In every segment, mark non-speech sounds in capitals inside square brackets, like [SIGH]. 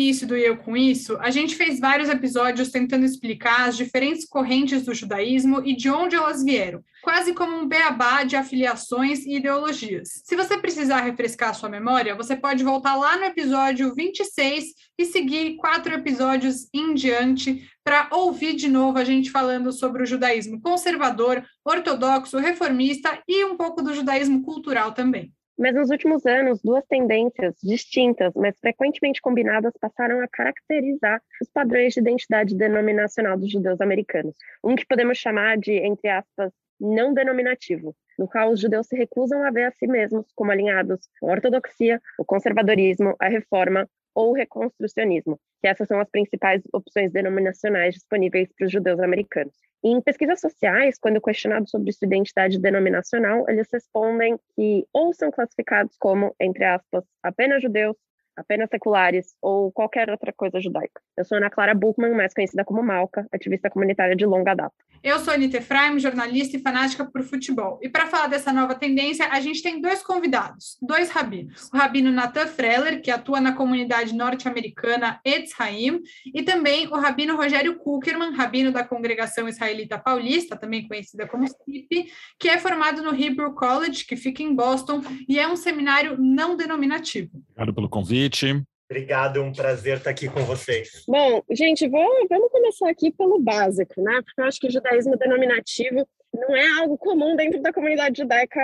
início do Eu Com Isso, a gente fez vários episódios tentando explicar as diferentes correntes do judaísmo e de onde elas vieram, quase como um beabá de afiliações e ideologias. Se você precisar refrescar sua memória, você pode voltar lá no episódio 26 e seguir quatro episódios em diante para ouvir de novo a gente falando sobre o judaísmo conservador, ortodoxo, reformista e um pouco do judaísmo cultural também. Mas nos últimos anos, duas tendências distintas, mas frequentemente combinadas, passaram a caracterizar os padrões de identidade denominacional dos judeus americanos. Um que podemos chamar de, entre aspas, não denominativo, no qual os judeus se recusam a ver a si mesmos como alinhados a ortodoxia, o conservadorismo, a reforma ou reconstrucionismo, que essas são as principais opções denominacionais disponíveis para os judeus americanos. Em pesquisas sociais, quando questionados sobre sua identidade denominacional, eles respondem que ou são classificados como, entre aspas, apenas judeus, apenas seculares ou qualquer outra coisa judaica. Eu sou Ana Clara Buchmann, mais conhecida como Malca, ativista comunitária de longa data. Eu sou Anita Efraim, jornalista e fanática por futebol. E para falar dessa nova tendência, a gente tem dois convidados, dois rabinos. O rabino Nathan Freller, que atua na comunidade norte-americana Etz Haim, e também o rabino Rogério Kuckerman, rabino da Congregação Israelita Paulista, também conhecida como CIP, que é formado no Hebrew College, que fica em Boston, e é um seminário não denominativo. Obrigado pelo convite convite. Obrigado, um prazer estar aqui com vocês. Bom, gente, vou, vamos começar aqui pelo básico, né? Porque eu acho que o judaísmo denominativo não é algo comum dentro da comunidade judaica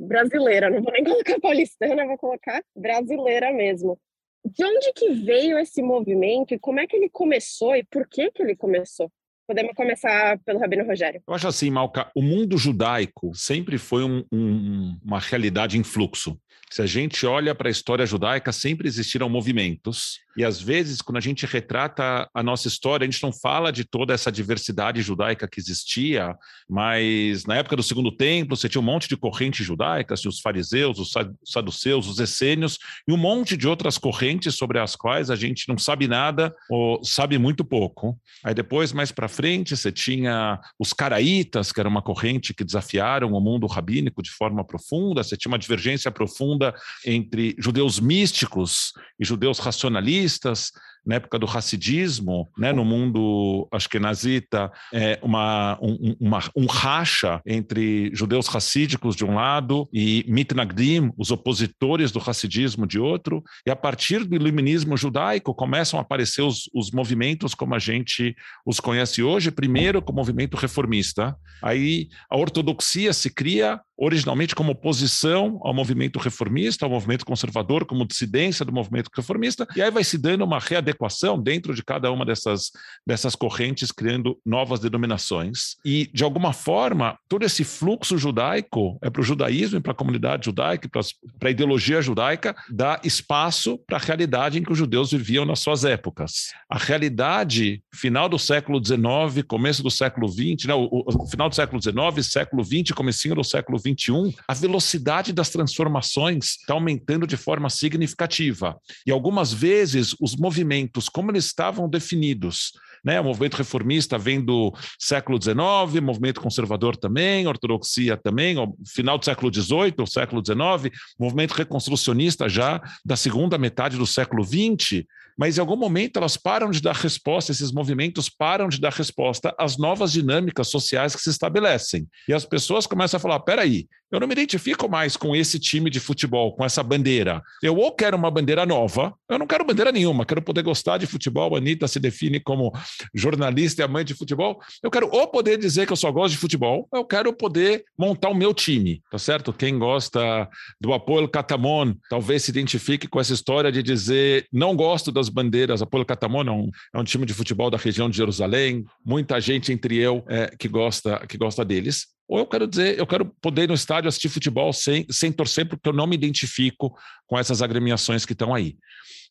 brasileira. Não vou nem colocar paulistana, vou colocar brasileira mesmo. De onde que veio esse movimento e como é que ele começou e por que que ele começou? Podemos começar pelo Rabino Rogério. Eu acho assim, Malca, o mundo judaico sempre foi um, um, uma realidade em fluxo. Se a gente olha para a história judaica, sempre existiram movimentos e às vezes, quando a gente retrata a nossa história, a gente não fala de toda essa diversidade judaica que existia, mas na época do Segundo Templo, você tinha um monte de correntes judaicas, os fariseus, os saduceus, os essênios, e um monte de outras correntes sobre as quais a gente não sabe nada ou sabe muito pouco. Aí depois, mais para frente, você tinha os caraítas, que era uma corrente que desafiaram o mundo rabínico de forma profunda, você tinha uma divergência profunda entre judeus místicos e judeus racionalistas, na época do racidismo, né, no mundo ashkenazita, é uma, um, uma, um racha entre judeus racídicos de um lado e mitnagdim, os opositores do racidismo de outro, e a partir do iluminismo judaico começam a aparecer os, os movimentos como a gente os conhece hoje, primeiro com o movimento reformista, aí a ortodoxia se cria originalmente como oposição ao movimento reformista, ao movimento conservador, como dissidência do movimento reformista, e aí vai se dando uma readequação dentro de cada uma dessas, dessas correntes, criando novas denominações. E, de alguma forma, todo esse fluxo judaico é para o judaísmo e para a comunidade judaica, para a ideologia judaica, dá espaço para a realidade em que os judeus viviam nas suas épocas. A realidade final do século XIX, começo do século XX, né, o, o final do século XIX, século XX, comecinho do século XX, 2021, a velocidade das transformações está aumentando de forma significativa. E algumas vezes os movimentos, como eles estavam definidos, né? O movimento reformista vem do século XIX, movimento conservador também, ortodoxia também, final do século XVIII, o século XIX, movimento reconstrucionista já da segunda metade do século XX, mas em algum momento elas param de dar resposta, esses movimentos param de dar resposta às novas dinâmicas sociais que se estabelecem. E as pessoas começam a falar: peraí, eu não me identifico mais com esse time de futebol, com essa bandeira. Eu ou quero uma bandeira nova, eu não quero bandeira nenhuma, quero poder gostar de futebol. A Anitta se define como jornalista e amante de futebol. Eu quero ou poder dizer que eu só gosto de futebol, eu quero poder montar o meu time, tá certo? Quem gosta do Apoio Catamon talvez se identifique com essa história de dizer não gosto das bandeiras. Apoio Catamon é um, é um time de futebol da região de Jerusalém, muita gente entre eu é, que gosta que gosta deles. Ou eu quero dizer, eu quero poder ir no estádio assistir futebol sem, sem torcer, porque eu não me identifico com essas agremiações que estão aí.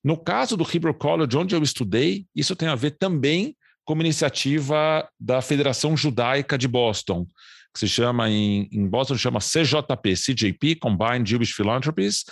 No caso do Hebrew College, onde eu estudei, isso tem a ver também com uma iniciativa da Federação Judaica de Boston, que se chama em, em Boston chama CJP, CJP, Combined Jewish Philanthropies,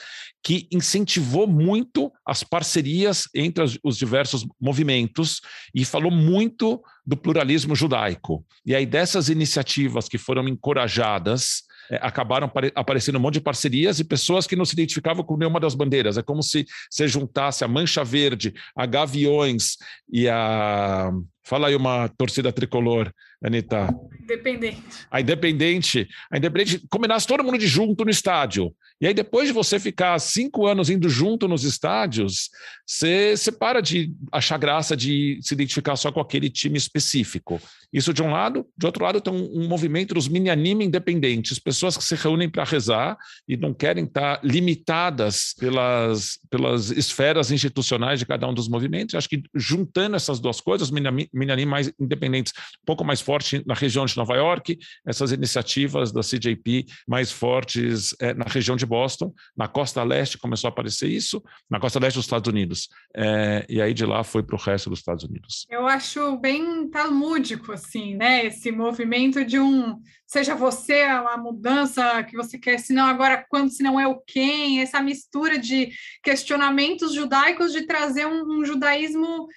que incentivou muito as parcerias entre os diversos movimentos e falou muito do pluralismo judaico. E aí dessas iniciativas que foram encorajadas é, acabaram aparecendo um monte de parcerias e pessoas que não se identificavam com nenhuma das bandeiras. É como se você juntasse a Mancha Verde, a Gaviões e a. Fala aí uma torcida tricolor, Anitta. Independente. A Independente. A Independente combinasse todo mundo de junto no estádio. E aí, depois de você ficar cinco anos indo junto nos estádios, você, você para de achar graça de se identificar só com aquele time específico. Isso de um lado. De outro lado, tem um, um movimento dos mini-anime independentes, pessoas que se reúnem para rezar e não querem estar limitadas pelas, pelas esferas institucionais de cada um dos movimentos. Acho que juntando essas duas coisas, mini-anime mais independentes, um pouco mais forte na região de Nova York, essas iniciativas da CJP mais fortes é, na região de Boston, na costa leste começou a aparecer isso, na costa leste dos Estados Unidos, é, e aí de lá foi para o resto dos Estados Unidos. Eu acho bem talmúdico, assim, né, esse movimento de um, seja você a mudança que você quer, se não agora quando, se não é o quem, essa mistura de questionamentos judaicos de trazer um, um judaísmo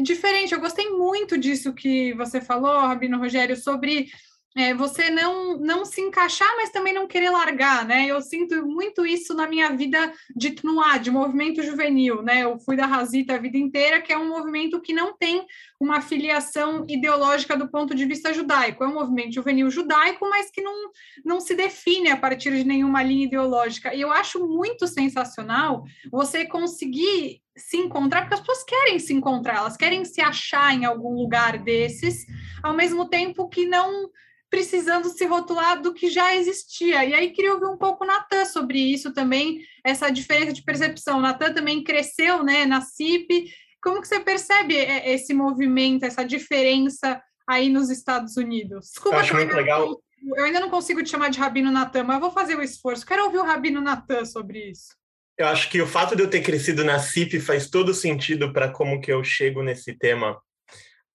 diferente. Eu gostei muito disso que você falou, Rabino Rogério, sobre é, você não, não se encaixar, mas também não querer largar, né? Eu sinto muito isso na minha vida de Tnuá, de movimento juvenil, né? Eu fui da Razita a vida inteira, que é um movimento que não tem uma filiação ideológica do ponto de vista judaico. É um movimento juvenil judaico, mas que não, não se define a partir de nenhuma linha ideológica. E eu acho muito sensacional você conseguir se encontrar, porque as pessoas querem se encontrar, elas querem se achar em algum lugar desses, ao mesmo tempo que não precisando se rotular do que já existia. E aí queria ouvir um pouco Natan sobre isso também, essa diferença de percepção. Natan também cresceu né, na CIP. Como que você percebe é, esse movimento, essa diferença aí nos Estados Unidos? Desculpa, eu acho muito legal. Eu ainda não consigo te chamar de Rabino Natan, mas eu vou fazer o esforço. Quero ouvir o Rabino Natan sobre isso. Eu acho que o fato de eu ter crescido na CIP faz todo sentido para como que eu chego nesse tema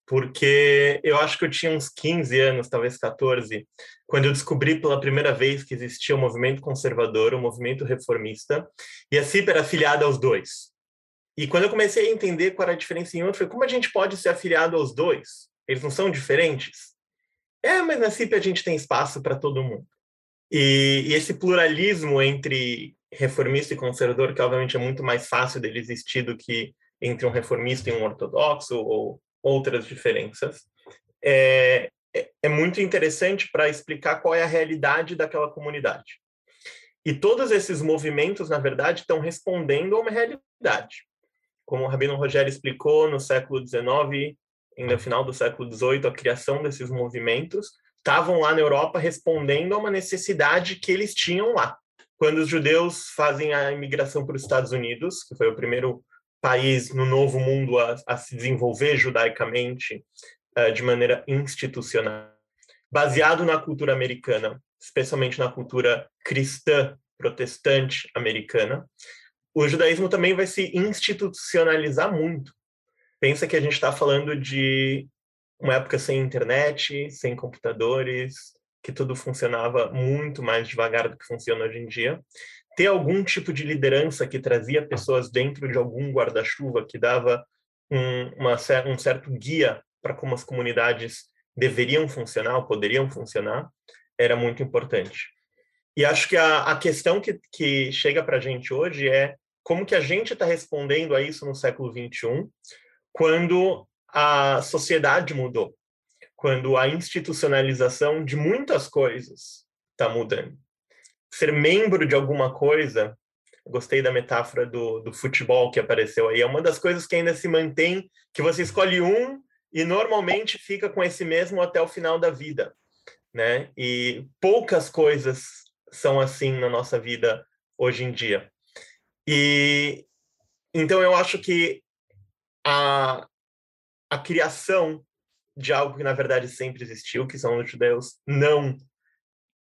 porque eu acho que eu tinha uns 15 anos, talvez 14, quando eu descobri pela primeira vez que existia o movimento conservador, o movimento reformista, e a CIP era afiliada aos dois. E quando eu comecei a entender qual era a diferença em um, eu falei, como a gente pode ser afiliado aos dois? Eles não são diferentes? É, mas na CIP a gente tem espaço para todo mundo. E, e, esse pluralismo entre reformista e conservador, que obviamente é muito mais fácil dele existir do que entre um reformista e um ortodoxo, ou outras diferenças. É, é, é muito interessante para explicar qual é a realidade daquela comunidade. E todos esses movimentos, na verdade, estão respondendo a uma realidade. Como o Rabino Rogério explicou no século XIX, no final do século XVIII, a criação desses movimentos estavam lá na Europa respondendo a uma necessidade que eles tinham lá. Quando os judeus fazem a imigração para os Estados Unidos, que foi o primeiro país no novo mundo a, a se desenvolver judaicamente uh, de maneira institucional, baseado na cultura americana, especialmente na cultura cristã protestante americana, o judaísmo também vai se institucionalizar muito. Pensa que a gente está falando de uma época sem internet, sem computadores, que tudo funcionava muito mais devagar do que funciona hoje em dia ter algum tipo de liderança que trazia pessoas dentro de algum guarda-chuva, que dava um, uma, um certo guia para como as comunidades deveriam funcionar, poderiam funcionar, era muito importante. E acho que a, a questão que, que chega para a gente hoje é como que a gente está respondendo a isso no século XXI, quando a sociedade mudou, quando a institucionalização de muitas coisas está mudando ser membro de alguma coisa, gostei da metáfora do, do futebol que apareceu aí, é uma das coisas que ainda se mantém, que você escolhe um e normalmente fica com esse mesmo até o final da vida, né? E poucas coisas são assim na nossa vida hoje em dia. E então eu acho que a, a criação de algo que na verdade sempre existiu, que são os judeus não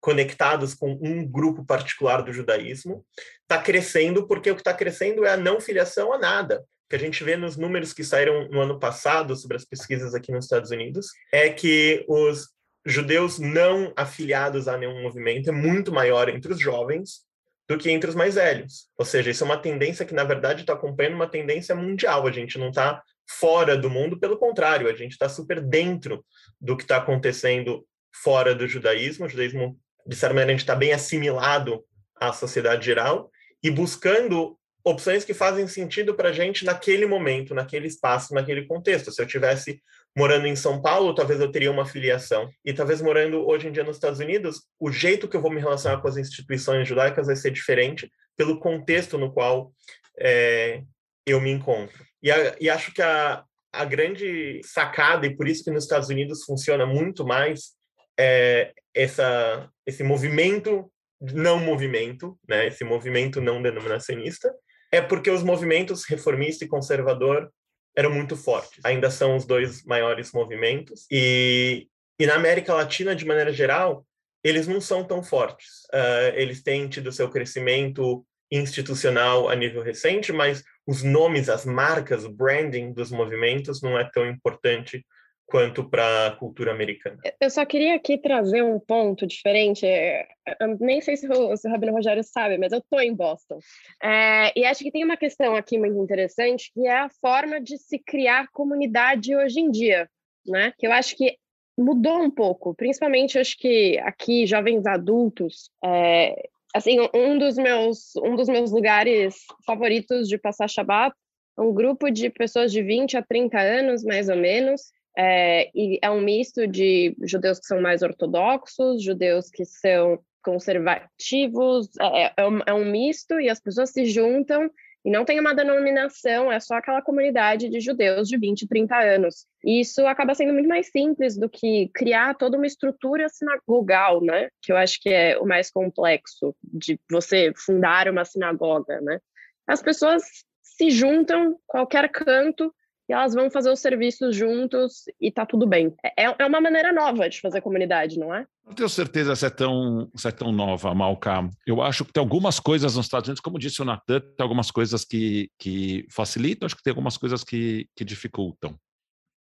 conectados com um grupo particular do judaísmo, está crescendo porque o que está crescendo é a não filiação a nada. O que a gente vê nos números que saíram no ano passado sobre as pesquisas aqui nos Estados Unidos é que os judeus não afiliados a nenhum movimento é muito maior entre os jovens do que entre os mais velhos. Ou seja, isso é uma tendência que, na verdade, está acompanhando uma tendência mundial. A gente não está fora do mundo, pelo contrário, a gente está super dentro do que está acontecendo fora do judaísmo. O judaísmo de certa maneira, a gente está bem assimilado à sociedade geral e buscando opções que fazem sentido para a gente naquele momento, naquele espaço, naquele contexto. Se eu tivesse morando em São Paulo, talvez eu teria uma filiação. E talvez morando hoje em dia nos Estados Unidos, o jeito que eu vou me relacionar com as instituições judaicas vai ser diferente pelo contexto no qual é, eu me encontro. E, a, e acho que a, a grande sacada, e por isso que nos Estados Unidos funciona muito mais, é essa, esse movimento não movimento, né, esse movimento não denominacionista, é porque os movimentos reformista e conservador eram muito fortes. Ainda são os dois maiores movimentos. E, e na América Latina, de maneira geral, eles não são tão fortes. Uh, eles têm tido seu crescimento institucional a nível recente, mas os nomes, as marcas, o branding dos movimentos não é tão importante quanto para a cultura americana. Eu só queria aqui trazer um ponto diferente. É, eu nem sei se o, se o Rabino Rogério sabe, mas eu estou em Boston. É, e acho que tem uma questão aqui muito interessante, que é a forma de se criar comunidade hoje em dia, né? Que eu acho que mudou um pouco, principalmente acho que aqui jovens adultos, é, assim, um dos meus um dos meus lugares favoritos de passar Shabbat, um grupo de pessoas de 20 a 30 anos, mais ou menos, é, e é um misto de judeus que são mais ortodoxos, judeus que são conservativos, é, é, é, um, é um misto e as pessoas se juntam e não tem uma denominação, é só aquela comunidade de judeus de 20, 30 anos. E isso acaba sendo muito mais simples do que criar toda uma estrutura sinagogal, né? Que eu acho que é o mais complexo de você fundar uma sinagoga, né? As pessoas se juntam qualquer canto elas vão fazer os serviços juntos e tá tudo bem. É, é uma maneira nova de fazer comunidade, não é? Não tenho certeza se é tão, se é tão nova, Malca. Eu acho que tem algumas coisas nos Estados Unidos, como disse o Natan, tem algumas coisas que, que facilitam, acho que tem algumas coisas que, que dificultam.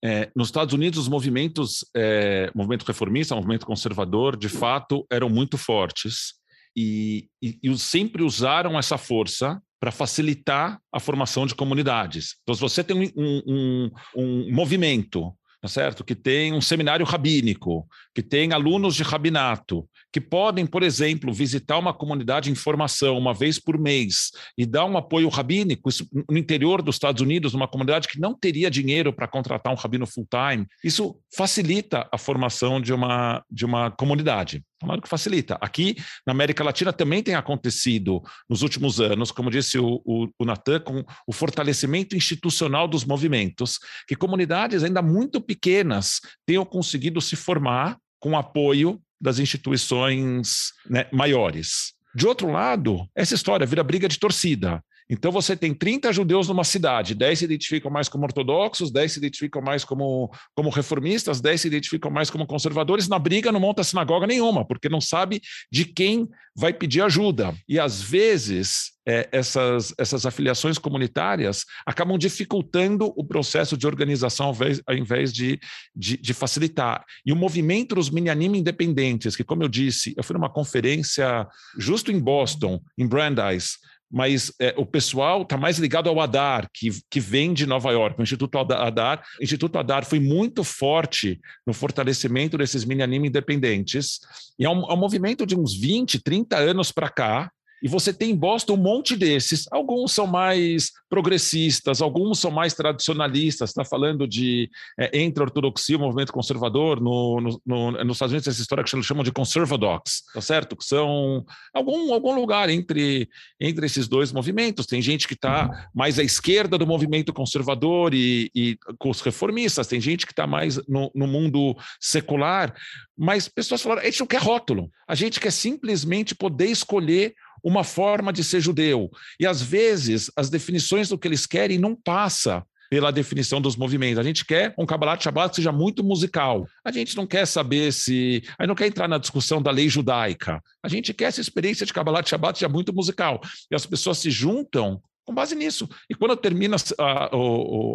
É, nos Estados Unidos, os movimentos, é, movimento reformista, movimento conservador, de fato, eram muito fortes e, e, e sempre usaram essa força para facilitar a formação de comunidades. Então, se você tem um, um, um movimento tá certo? que tem um seminário rabínico, que tem alunos de rabinato, que podem, por exemplo, visitar uma comunidade em formação uma vez por mês e dar um apoio rabínico isso, no interior dos Estados Unidos, numa comunidade que não teria dinheiro para contratar um rabino full-time, isso facilita a formação de uma, de uma comunidade. Claro que facilita. Aqui na América Latina também tem acontecido nos últimos anos, como disse o, o, o Natan, com o fortalecimento institucional dos movimentos, que comunidades ainda muito pequenas tenham conseguido se formar com apoio das instituições né, maiores. De outro lado, essa história vira briga de torcida. Então você tem 30 judeus numa cidade, 10 se identificam mais como ortodoxos, 10 se identificam mais como, como reformistas, 10 se identificam mais como conservadores. Na briga não monta sinagoga nenhuma, porque não sabe de quem vai pedir ajuda. E às vezes é, essas, essas afiliações comunitárias acabam dificultando o processo de organização ao invés, ao invés de, de, de, facilitar. E o movimento dos Minyanim independentes, que, como eu disse, eu fui numa conferência justo em Boston, em Brandeis, mas é, o pessoal está mais ligado ao Adar, que, que vem de Nova York. O Instituto Adar, o Instituto Adar foi muito forte no fortalecimento desses mini anime independentes, e é um, é um movimento de uns 20, 30 anos para cá, e você tem em Boston um monte desses. Alguns são mais progressistas, alguns são mais tradicionalistas. Está falando de é, entre a ortodoxia e o movimento conservador. No, no, no, nos Estados Unidos, essa história que eles chamam de conservadox, tá certo? Que são algum, algum lugar entre, entre esses dois movimentos. Tem gente que está mais à esquerda do movimento conservador e, e com os reformistas, tem gente que está mais no, no mundo secular. Mas pessoas falaram: a gente não quer rótulo, a gente quer simplesmente poder escolher uma forma de ser judeu. E às vezes as definições do que eles querem não passa pela definição dos movimentos. A gente quer um Kabbalat Shabbat que seja muito musical. A gente não quer saber se. A gente não quer entrar na discussão da lei judaica. A gente quer essa experiência de Kabbalat Shabbat seja muito musical. E as pessoas se juntam com base nisso. E quando termina a, a,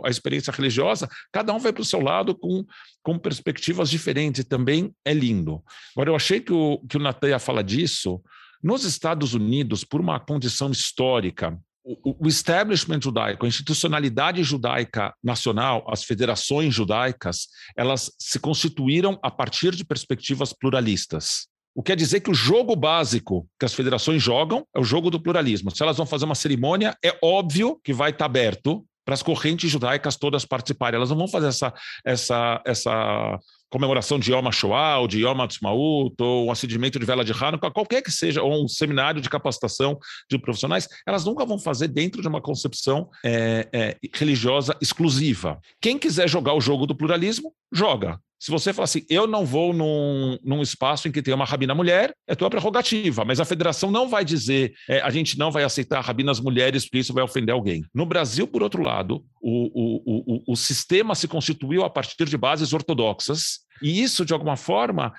a experiência religiosa, cada um vai para o seu lado com, com perspectivas diferentes. E também é lindo. Agora, eu achei que o, que o Natan ia falar disso nos Estados Unidos, por uma condição histórica, o, establishment judaico, a institucionalidade judaica nacional, as federações judaicas, elas se constituíram a partir de perspectivas pluralistas. O que quer dizer que o jogo básico que as federações jogam é o jogo do pluralismo. Se elas vão fazer uma cerimônia, é óbvio que vai estar aberto para as correntes judaicas todas participarem. Elas não vão fazer essa, essa, essa comemoração de Yom HaShoah, ou de Yom HaTzmaut, ou um acendimento de vela de Hanukkah, qualquer que seja, ou um seminário de capacitação de profissionais, elas nunca vão fazer dentro de uma concepção é, é, religiosa exclusiva. Quem quiser jogar o jogo do pluralismo, joga. Se você falar assim, eu não vou num, num espaço em que tem uma rabina mulher, é tua prerrogativa, mas a federação não vai dizer, é, a gente não vai aceitar rabinas mulheres porque isso vai ofender alguém. No Brasil, por outro lado, o, o, o, o sistema se constituiu a partir de bases ortodoxas, e isso, de alguma forma,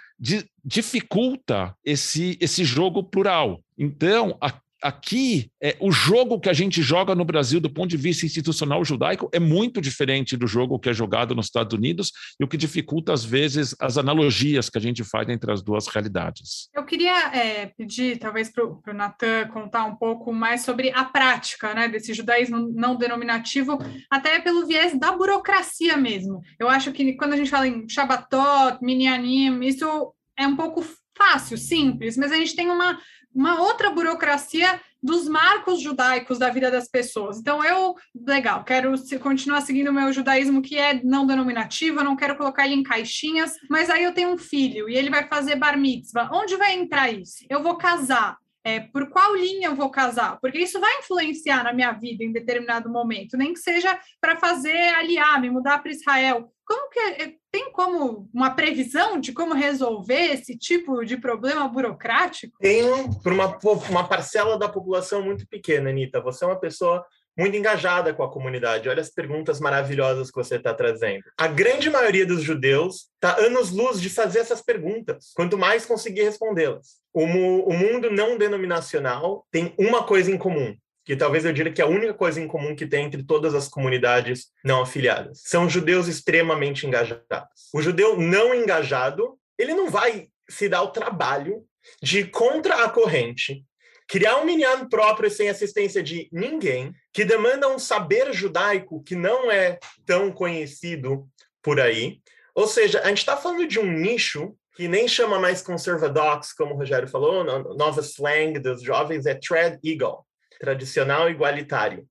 dificulta esse, esse jogo plural. Então, a aqui, é, o jogo que a gente joga no Brasil, do ponto de vista institucional judaico, é muito diferente do jogo que é jogado nos Estados Unidos e o que dificulta, às vezes, as analogias que a gente faz entre as duas realidades. Eu queria é, pedir, talvez, para o Natan contar um pouco mais sobre a prática né, desse judaísmo não denominativo, até pelo viés da burocracia mesmo. Eu acho que quando a gente fala em Shabbatot, Minyanim, isso é um pouco fácil, simples, mas a gente tem uma uma outra burocracia dos marcos judaicos da vida das pessoas. Então, eu, legal, quero continuar seguindo o meu judaísmo que é não denominativo, eu não quero colocar ele em caixinhas, mas aí eu tenho um filho e ele vai fazer bar mitzvah. Onde vai entrar isso? Eu vou casar. É, por qual linha eu vou casar? Porque isso vai influenciar na minha vida em determinado momento, nem que seja para fazer aliar, me mudar para Israel. Como que é, tem como uma previsão de como resolver esse tipo de problema burocrático? Tem uma, uma parcela da população muito pequena, Anitta. Você é uma pessoa muito engajada com a comunidade. Olha as perguntas maravilhosas que você está trazendo. A grande maioria dos judeus está anos-luz de fazer essas perguntas, quanto mais conseguir respondê-las. O, o mundo não denominacional tem uma coisa em comum, que talvez eu diria que é a única coisa em comum que tem entre todas as comunidades não afiliadas. São judeus extremamente engajados. O judeu não engajado, ele não vai se dar o trabalho de contra a corrente criar um minyan próprio sem assistência de ninguém, que demanda um saber judaico que não é tão conhecido por aí. Ou seja, a gente está falando de um nicho que nem chama mais conservadox, como o Rogério falou, nova slang dos jovens é tread eagle, tradicional igualitário.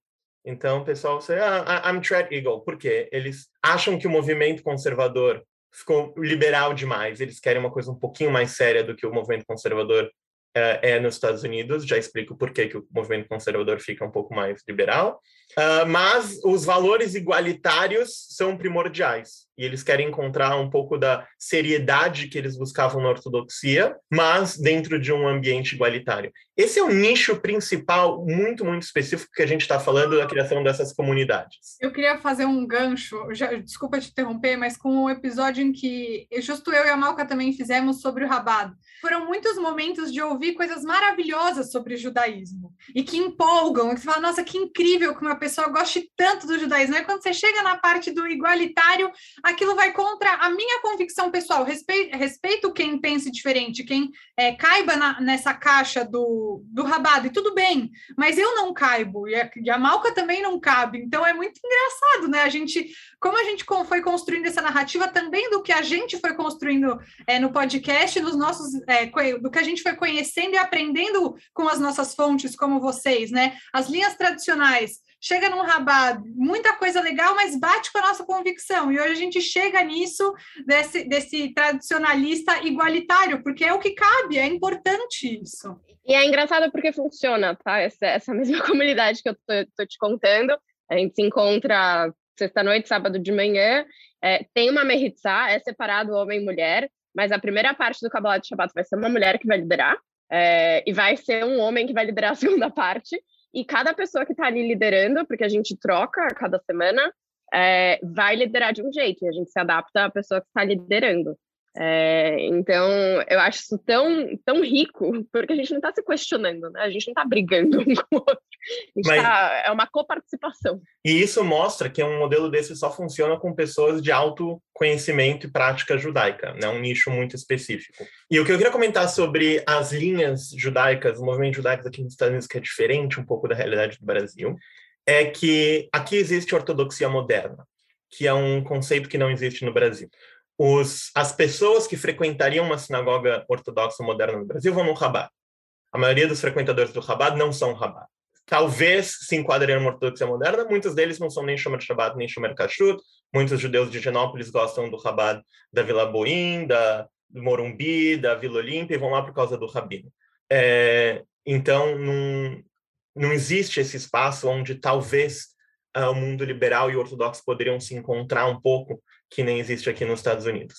Então, o pessoal você, ah, I'm tread eagle. Por quê? Eles acham que o movimento conservador ficou liberal demais. Eles querem uma coisa um pouquinho mais séria do que o movimento conservador é, é nos Estados Unidos, já explico por que, que o movimento conservador fica um pouco mais liberal, uh, mas os valores igualitários são primordiais e eles querem encontrar um pouco da seriedade que eles buscavam na ortodoxia, mas dentro de um ambiente igualitário. Esse é o nicho principal, muito, muito específico que a gente está falando da criação dessas comunidades. Eu queria fazer um gancho, já, desculpa te interromper, mas com o um episódio em que justo eu e a Malca também fizemos sobre o Rabado. Foram muitos momentos de ouvir coisas maravilhosas sobre o judaísmo e que empolgam, que você fala, nossa, que incrível que uma pessoa goste tanto do judaísmo. E quando você chega na parte do igualitário, aquilo vai contra a minha convicção pessoal. Respeito, respeito quem pense diferente, quem é, caiba na, nessa caixa do, do rabado, e tudo bem, mas eu não caibo, e a, e a Malca também não cabe. Então é muito engraçado, né? A gente, como a gente foi construindo essa narrativa também do que a gente foi construindo é, no podcast, nos nossos, é, do que a gente foi conhecendo e aprendendo com as nossas fontes, como vocês, né? As linhas tradicionais chega num rabado, muita coisa legal, mas bate com a nossa convicção. E hoje a gente chega nisso, desse, desse tradicionalista igualitário, porque é o que cabe, é importante isso. E é engraçado porque funciona, tá? Essa, essa mesma [LAUGHS] comunidade que eu tô, tô te contando, a gente se encontra sexta-noite, sábado de manhã, é, tem uma meritzá, é separado homem e mulher, mas a primeira parte do Kabbalah de Shabbat vai ser uma mulher que vai liderar, é, e vai ser um homem que vai liderar a [LAUGHS] segunda parte, e cada pessoa que está ali liderando, porque a gente troca a cada semana, é, vai liderar de um jeito, e a gente se adapta à pessoa que está liderando. É, então, eu acho isso tão, tão rico, [LAUGHS] porque a gente não está se questionando, né? A gente não está brigando um com o outro. Mas, tá, é uma coparticipação. E isso mostra que um modelo desse só funciona com pessoas de alto conhecimento e prática judaica, né? um nicho muito específico. E o que eu queria comentar sobre as linhas judaicas, o movimento judaico aqui nos Estados Unidos, que é diferente um pouco da realidade do Brasil, é que aqui existe ortodoxia moderna, que é um conceito que não existe no Brasil. Os, as pessoas que frequentariam uma sinagoga ortodoxa moderna no Brasil vão no Rabat. A maioria dos frequentadores do Rabat não são Rabat. Talvez se enquadrem numa ortodoxia moderna, muitos deles não são nem Shomer Shabbat, nem Shomer Kashrut. Muitos judeus de Genópolis gostam do Rabat da Vila Boim, da Morumbi, da Vila Olímpia, e vão lá por causa do Rabino. É, então, não, não existe esse espaço onde talvez uh, o mundo liberal e ortodoxo poderiam se encontrar um pouco, que nem existe aqui nos Estados Unidos.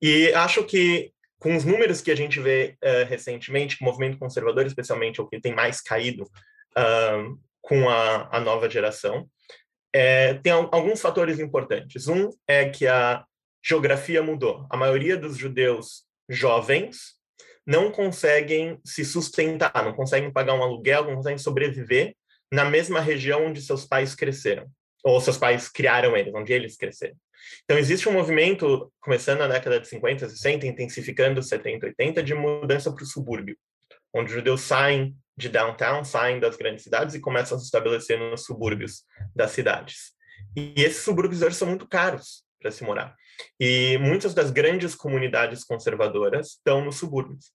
E acho que com os números que a gente vê uh, recentemente, o movimento conservador, especialmente, é o que tem mais caído uh, com a, a, nova geração, é, tem alguns fatores importantes. Um é que a geografia mudou. A maioria dos judeus jovens não conseguem se sustentar, não conseguem pagar um aluguel, não conseguem sobreviver na mesma região onde seus pais cresceram, ou seus pais criaram eles, onde eles cresceram. Então, existe um movimento, começando na década de 50, 60, intensificando 70, 80, de mudança para o subúrbio, onde os judeus saem de downtown, saem das grandes cidades e começam a se estabelecer nos subúrbios das cidades. E esses subúrbios hoje são muito caros para se morar. E muitas das grandes comunidades conservadoras estão nos subúrbios.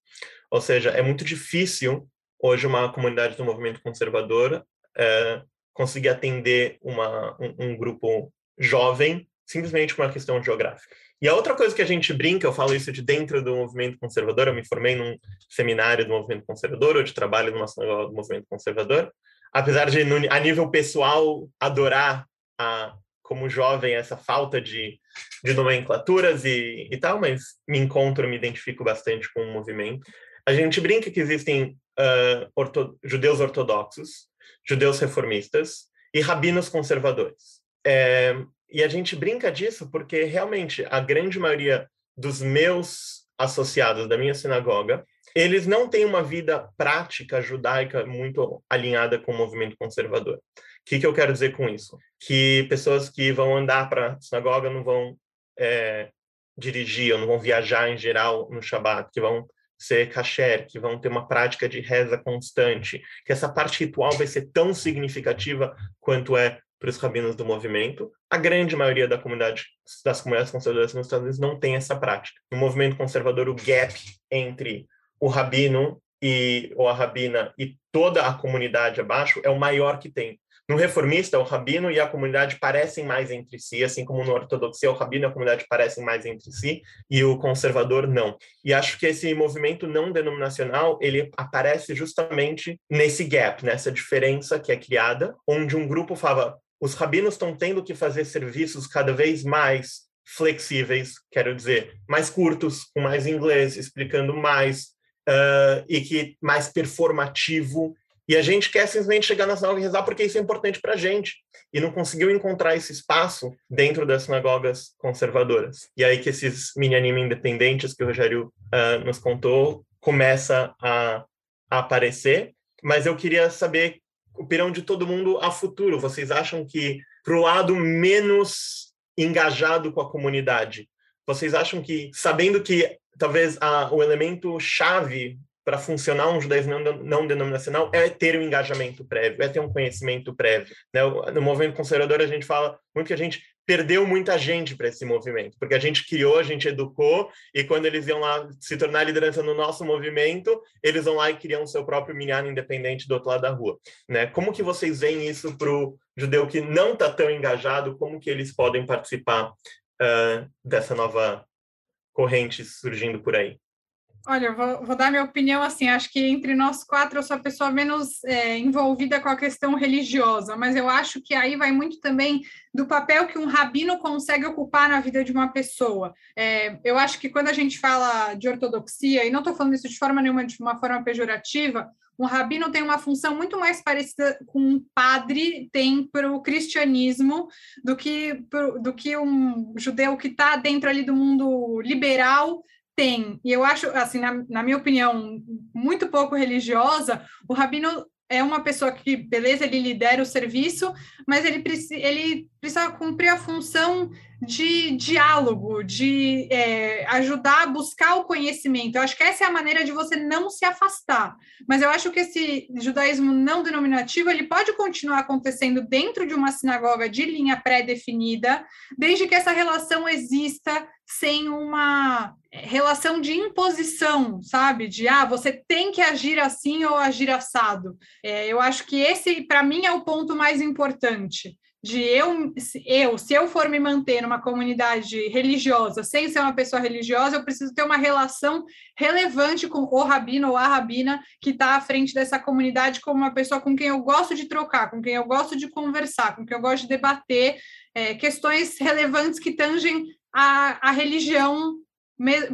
Ou seja, é muito difícil hoje uma comunidade do movimento conservador é, conseguir atender uma, um, um, grupo jovem simplesmente uma questão geográfica. E a outra coisa que a gente brinca, eu falo isso de dentro do movimento conservador, eu me formei num seminário do movimento conservador, ou de trabalho numa sinagoga do movimento conservador, apesar de, a nível pessoal, adorar a, como jovem essa falta de, de nomenclaturas e, e tal, mas me encontro, me identifico bastante com o movimento. A gente brinca que existem uh, orto, judeus ortodoxos, judeus reformistas e rabinos conservadores. É, e a gente brinca disso porque realmente a grande maioria dos meus associados da minha sinagoga, eles não têm uma vida prática judaica muito alinhada com o movimento conservador. O que, que eu quero dizer com isso? Que pessoas que vão andar para a sinagoga não vão é, dirigir, ou não vão viajar em geral no Shabat, que vão ser kasher, que vão ter uma prática de reza constante, que essa parte ritual vai ser tão significativa quanto é para os rabinos do movimento. A grande maioria da comunidade, das comunidades conservadoras nos Estados Unidos não tem essa prática. No movimento conservador, o gap entre o rabino e ou a rabina e toda a comunidade abaixo é o maior que tem. No reformista, o rabino e a comunidade parecem mais entre si, assim como no ortodoxia, o rabino e a comunidade parecem mais entre si, e o conservador não. E acho que esse movimento não denominacional, ele aparece justamente nesse gap, nessa diferença que é criada, onde um grupo fala, os rabinos estão tendo que fazer serviços cada vez mais flexíveis, quero dizer, mais curtos, com mais inglês, explicando mais, uh, e que mais performativo e a gente quer simplesmente chegar na sinagoga e rezar porque isso é importante para a gente. E não conseguiu encontrar esse espaço dentro das sinagogas conservadoras. E aí que esses mini-anime independentes que o Rogério uh, nos contou começa a, a aparecer. Mas eu queria saber o pirão de todo mundo a futuro. Vocês acham que para o lado menos engajado com a comunidade, vocês acham que, sabendo que talvez a, o elemento chave para funcionar um judaísmo não, não denominacional é ter um engajamento prévio, é ter um conhecimento prévio. Né? No movimento conservador, a gente fala muito que a gente perdeu muita gente para esse movimento, porque a gente criou, a gente educou, e quando eles iam lá se tornar liderança no nosso movimento, eles vão lá e criam o seu próprio minyan independente do outro lado da rua. Né? Como que vocês veem isso para o judeu que não está tão engajado, como que eles podem participar uh, dessa nova corrente surgindo por aí? Olha, vou, vou, dar minha opinião assim. Acho que entre nós quatro eu sou a pessoa menos é, envolvida com a questão religiosa, mas eu acho que aí vai muito também do papel que um rabino consegue ocupar na vida de uma pessoa. É, eu acho que quando a gente fala de ortodoxia, e não estou falando isso de forma nenhuma de uma forma pejorativa, um rabino tem uma função muito mais parecida com um padre tem para o cristianismo do que, do que um judeu que está dentro ali do mundo liberal tem, e eu acho, assim, na, na minha opinião, muito pouco religiosa, o rabino é uma pessoa que, beleza, ele lidera o serviço, mas ele, ele precisa cumprir a função de diálogo, de é, ajudar a buscar o conhecimento. Eu acho que essa é a maneira de você não se afastar. Mas eu acho que esse judaísmo não denominativo ele pode continuar acontecendo dentro de uma sinagoga de linha pré-definida, desde que essa relação exista sem uma relação de imposição, sabe? De ah, você tem que agir assim ou agir assado. É, eu acho que esse, para mim, é o ponto mais importante de eu, eu, se eu for me manter numa comunidade religiosa, sem ser uma pessoa religiosa, eu preciso ter uma relação relevante com o rabino ou a rabina que está à frente dessa comunidade, como uma pessoa com quem eu gosto de trocar, com quem eu gosto de conversar, com quem eu gosto de debater é, questões relevantes que tangem a, a religião,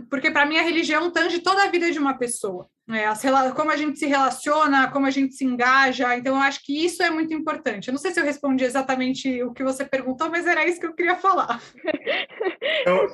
porque para mim a religião tange toda a vida de uma pessoa. É, as, como a gente se relaciona, como a gente se engaja, então eu acho que isso é muito importante. Eu não sei se eu respondi exatamente o que você perguntou, mas era isso que eu queria falar. [LAUGHS] Eu,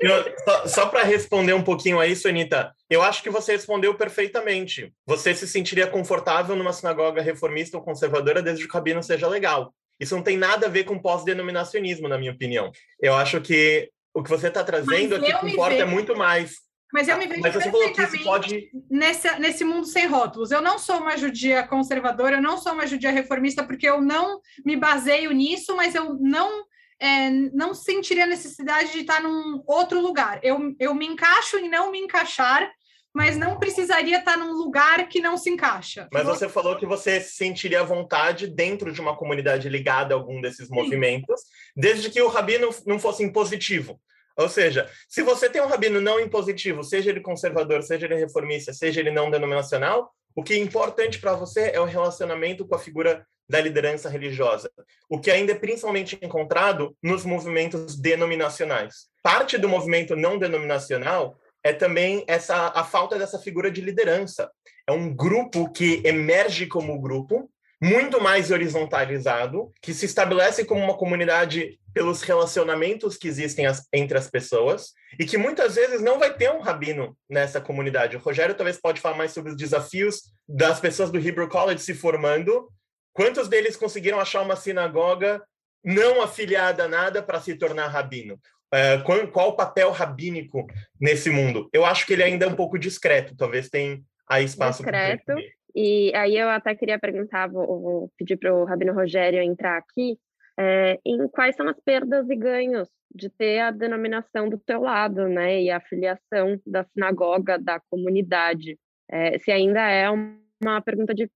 eu, só, só para responder um pouquinho a isso, Anitta, eu acho que você respondeu perfeitamente. Você se sentiria confortável numa sinagoga reformista ou conservadora desde que o cabino seja legal. Isso não tem nada a ver com pós-denominacionismo, na minha opinião. Eu acho que o que você está trazendo aqui importa vejo... muito mais mas eu me vejo Mas isso pode... nesse, nesse mundo sem rótulos. Eu não sou uma judia conservadora, eu não sou uma judia reformista, porque eu não me baseio nisso, mas eu não é, não sentiria necessidade de estar num outro lugar. Eu, eu me encaixo em não me encaixar, mas não precisaria estar num lugar que não se encaixa. Mas você falou que você sentiria vontade dentro de uma comunidade ligada a algum desses Sim. movimentos, desde que o rabino não fosse impositivo. Ou seja, se você tem um rabino não impositivo, seja ele conservador, seja ele reformista, seja ele não denominacional, o que é importante para você é o relacionamento com a figura da liderança religiosa, o que ainda é principalmente encontrado nos movimentos denominacionais. Parte do movimento não denominacional é também essa a falta dessa figura de liderança. É um grupo que emerge como grupo, muito mais horizontalizado, que se estabelece como uma comunidade pelos relacionamentos que existem as, entre as pessoas e que muitas vezes não vai ter um rabino nessa comunidade. O Rogério talvez pode falar mais sobre os desafios das pessoas do Hebrew College se formando. Quantos deles conseguiram achar uma sinagoga não afiliada a nada para se tornar rabino? Uh, qual, qual, o papel rabínico nesse mundo? Eu acho que ele ainda é um pouco discreto, talvez tenha aí espaço. Discreto. E aí eu até queria perguntar, vou, vou pedir para o Rabino Rogério entrar aqui, é, em quais são as perdas e ganhos de ter a denominação do teu lado, né, e a filiação da sinagoga, da comunidade. É, se ainda é uma pergunta de,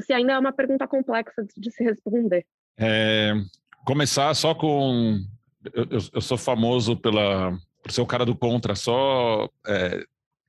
se ainda é uma pergunta complexa de, de se responder. É, começar só com, eu, eu, sou famoso pela por ser o cara do contra, só é,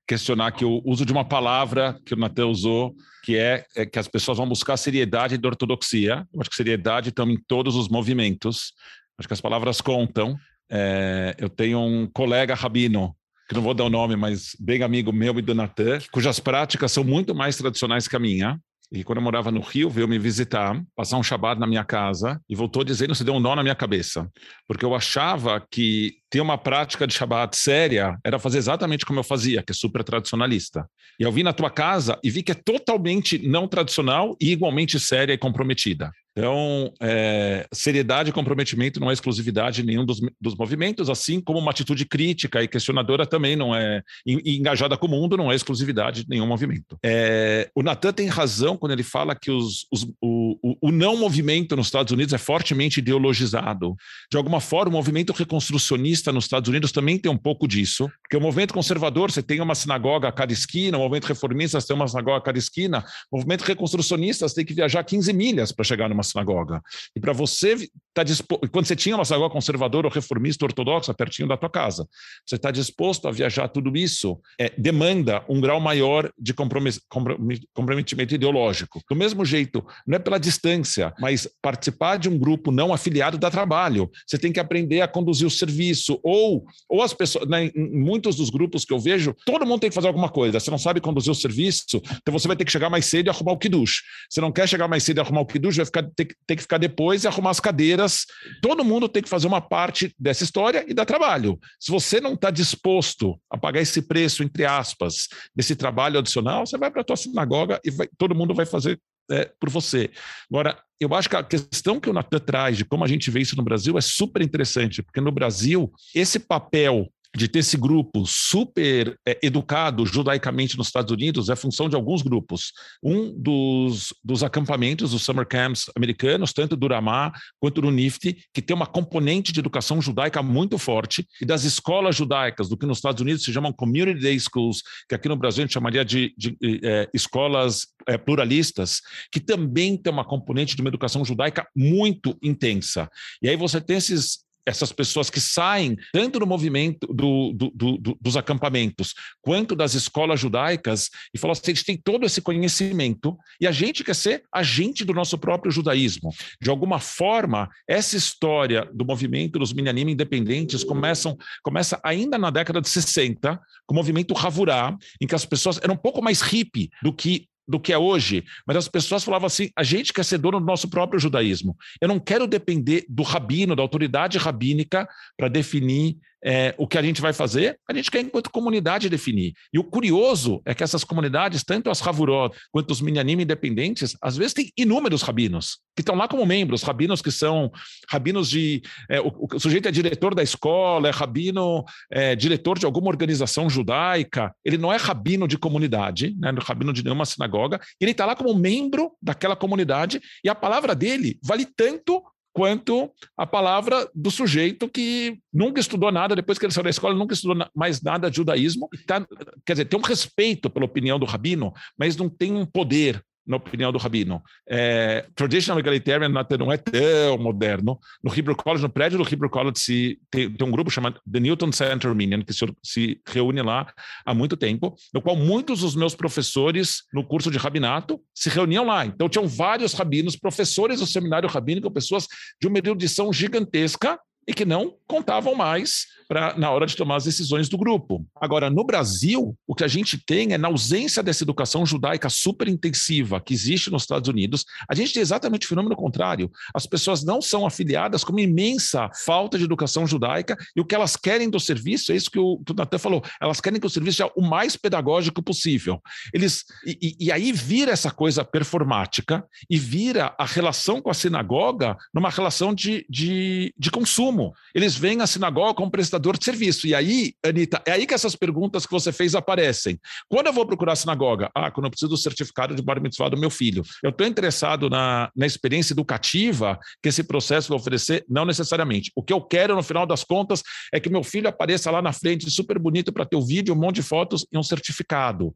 questionar que o uso de uma palavra que o Natan usou, que é, é, que as pessoas vão buscar seriedade da ortodoxia. Eu acho que seriedade estão em todos os movimentos. Acho que as palavras contam. É, eu tenho um colega rabino, que não vou dar o nome, mas bem amigo meu e do Natan, cujas práticas são muito mais tradicionais que a minha e quando eu morava no Rio, veio me visitar, passar um Shabbat na minha casa e voltou dizendo que deu um nó na minha cabeça, porque eu achava que ter uma prática de Shabbat séria era fazer exatamente como eu fazia, que é super tradicionalista. E eu vim na tua casa e vi que é totalmente não tradicional e igualmente séria e comprometida. Então, é, seriedade e comprometimento não é exclusividade de nenhum dos, dos, movimentos, assim como uma atitude crítica e questionadora também não é, e, engajada com o mundo não é exclusividade de nenhum movimento. É, o Natan tem razão quando ele fala que os, os, o, o, o, não movimento nos Estados Unidos é fortemente ideologizado. De alguma forma, o movimento reconstrucionista nos Estados Unidos também tem um pouco disso, porque o movimento conservador, você tem uma sinagoga a cada esquina, o movimento reformista, você tem uma sinagoga a cada esquina, o movimento reconstrucionista, você tem que viajar 15 milhas para chegar numa sinagoga. E para você tá disposto, quando você tinha uma sinagoga conservadora ou reformista ortodoxa pertinho da tua casa, você está disposto a viajar tudo isso, é, demanda um grau maior de comprometimento ideológico. Do mesmo jeito, não é pela distância, mas participar de um grupo não afiliado dá trabalho. Você tem que aprender a conduzir o serviço, ou, ou as pessoas, né, em muitos dos grupos que eu vejo, todo mundo tem que fazer alguma coisa. Você não sabe conduzir o serviço, então você vai ter que chegar mais cedo e arrumar o kiddush. Você não quer chegar mais cedo e arrumar o kiddush, vai ficar, ter, ter que ficar depois e arrumar as cadeiras. Todo mundo tem que fazer uma parte dessa história e dá trabalho. Se você não está disposto a pagar esse preço, entre aspas, desse trabalho adicional, você vai para a tua sinagoga e vai, todo mundo vai fazer é, por você. Agora, eu acho que a questão que o Natan traz de como a gente vê isso no Brasil é super interessante, porque no Brasil, esse papel de ter esse grupo super é, educado judaicamente nos Estados Unidos é função de alguns grupos. Um dos, dos acampamentos, os summer camps americanos, tanto do Ramá quanto do NIFT, que tem uma componente de educação judaica muito forte, e das escolas judaicas, do que nos Estados Unidos se chamam community day schools, que aqui no Brasil a gente chamaria de, de é, escolas é, pluralistas, que também tem uma componente de uma educação judaica muito intensa. E aí você tem esses essas pessoas que saem tanto do movimento do, do, do, dos acampamentos quanto das escolas judaicas e falam assim: a gente tem todo esse conhecimento e a gente quer ser agente do nosso próprio judaísmo. De alguma forma, essa história do movimento dos Minyanim independentes começam, começa ainda na década de 60, com o movimento Havurá, em que as pessoas eram um pouco mais hippie do que do que é hoje, mas as pessoas falavam assim: a gente quer ser dono do nosso próprio judaísmo. Eu não quero depender do rabino, da autoridade rabínica, para definir é, o que a gente vai fazer, a gente quer, enquanto comunidade, definir. E o curioso é que essas comunidades, tanto as Havurot quanto os Minyanim independentes, às vezes têm inúmeros rabinos, que estão lá como membros, rabinos que são rabinos de. É, o, o, sujeito é diretor da escola, é rabino, é, diretor de alguma organização judaica, ele não é rabino de comunidade, né, é rabino de nenhuma sinagoga, ele está lá como membro daquela comunidade, e a palavra dele vale tanto quanto a palavra do sujeito que nunca estudou nada, depois que ele saiu da escola, nunca estudou mais nada de judaísmo. Tá, quer dizer, tem um respeito pela opinião do rabino, mas não tem um poder na opinião do Rabino. É, traditional egalitarian não é tão moderno. No Hebrew College, no prédio do Hebrew College, se, tem, tem um grupo chamado The Newton Center Armenian, que se, se, reúne lá há muito tempo, no qual muitos dos meus professores no curso de rabinato se reuniam lá. Então, tinham vários rabinos, professores do seminário rabínico, pessoas de uma erudição gigantesca, e que não contavam mais pra, na hora de tomar as decisões do grupo. Agora, no Brasil, o que a gente tem é, na ausência dessa educação judaica super intensiva que existe nos Estados Unidos, a gente tem exatamente o fenômeno contrário. As pessoas não são afiliadas com uma imensa falta de educação judaica e o que elas querem do serviço, é isso que o, que Natan falou, elas querem que o serviço seja o mais pedagógico possível. Eles, e, e aí vira essa coisa performática e vira a relação com a sinagoga numa relação de, de, de consumo eles veem a sinagoga como prestador de serviço. E aí, Anitta, é aí que essas perguntas que você fez aparecem. Quando eu vou procurar a sinagoga? Ah, quando eu preciso do certificado de bar mitzvah do meu filho. Eu estou interessado na, na experiência educativa que esse processo vai oferecer? Não necessariamente. O que eu quero, no final das contas, é que meu filho apareça lá na frente, super bonito, para ter o vídeo, um monte de fotos e um certificado.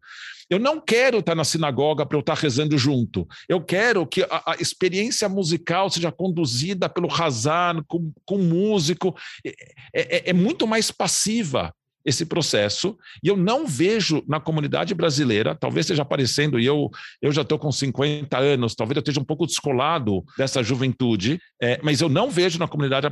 Eu não quero estar na sinagoga para eu estar rezando junto. Eu quero que a, a experiência musical seja conduzida pelo Hazan, com, com músico. É, é, é muito mais passiva esse processo, e eu não vejo na comunidade brasileira, talvez esteja aparecendo, e eu, eu já estou com 50 anos, talvez eu esteja um pouco descolado dessa juventude, é, mas eu não vejo na comunidade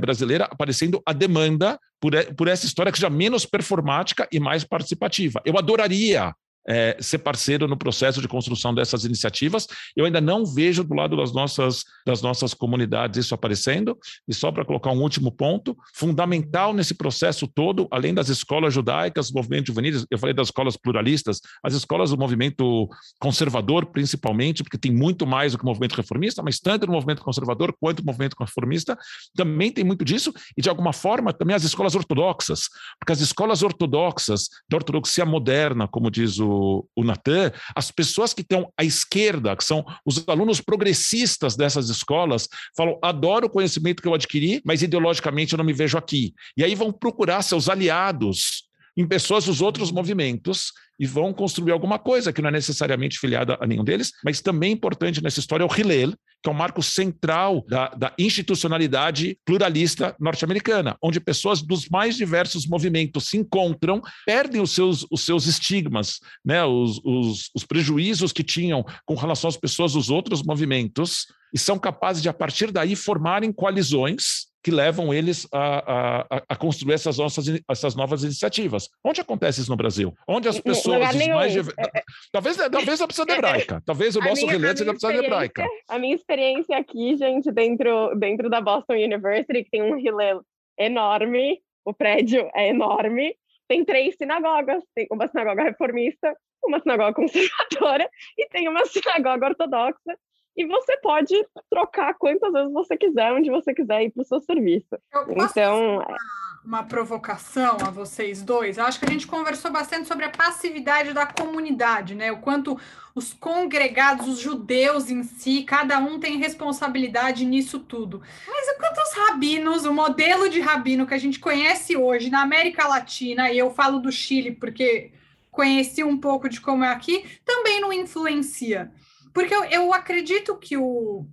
brasileira aparecendo a demanda por, por essa história que seja menos performática e mais participativa. Eu adoraria é, ser parceiro no processo de construção dessas iniciativas. Eu ainda não vejo do lado das nossas, das nossas comunidades isso aparecendo. E só para colocar um último ponto, fundamental nesse processo todo, além das escolas judaicas, movimentos juvenis, eu falei das escolas pluralistas, as escolas do movimento conservador, principalmente, porque tem muito mais do que o movimento reformista, mas tanto no movimento conservador quanto no movimento reformista, também tem muito disso, e de alguma forma também as escolas ortodoxas, porque as escolas ortodoxas, da ortodoxia moderna, como diz o o, Natan, as pessoas que estão à esquerda, que são os alunos progressistas dessas escolas, falam: adoro o conhecimento que eu adquiri, mas ideologicamente eu não me vejo aqui. E aí vão procurar seus aliados em pessoas dos outros movimentos e vão construir alguma coisa que não é necessariamente filiada a nenhum deles, mas também importante nessa história é o Hillel, que é o marco central da, da institucionalidade pluralista norte-americana, onde pessoas dos mais diversos movimentos se encontram, perdem os seus, os seus estigmas, né, os, os, os prejuízos que tinham com relação às pessoas dos outros movimentos, e são capazes de, a partir daí, formarem coalizões que levam eles a, a, a, construir essas, nossas, essas novas iniciativas. Onde acontece isso no Brasil? Onde as pessoas mais... É, é. Talvez, talvez a precisa de hebraica. Talvez o nosso relento seja precisa de hebraica. A minha experiência aqui, gente, dentro, dentro da Boston University, que tem um Hillel enorme, o prédio é enorme, tem três sinagogas, tem uma sinagoga reformista, uma sinagoga conservadora e tem uma [LAUGHS] sinagoga ortodoxa e você pode trocar quantas vezes você quiser, onde você quiser ir para o seu serviço. então, uma, uma, provocação a vocês dois. Eu acho que a gente conversou bastante sobre a passividade da comunidade, né? O quanto os congregados, os judeus em si, cada um tem responsabilidade nisso tudo. Mas o quanto os rabinos, o modelo de rabino que a gente conhece hoje na América Latina, e eu falo do Chile porque conheci um pouco de como é aqui, também não influencia. Porque eu, eu acredito que o,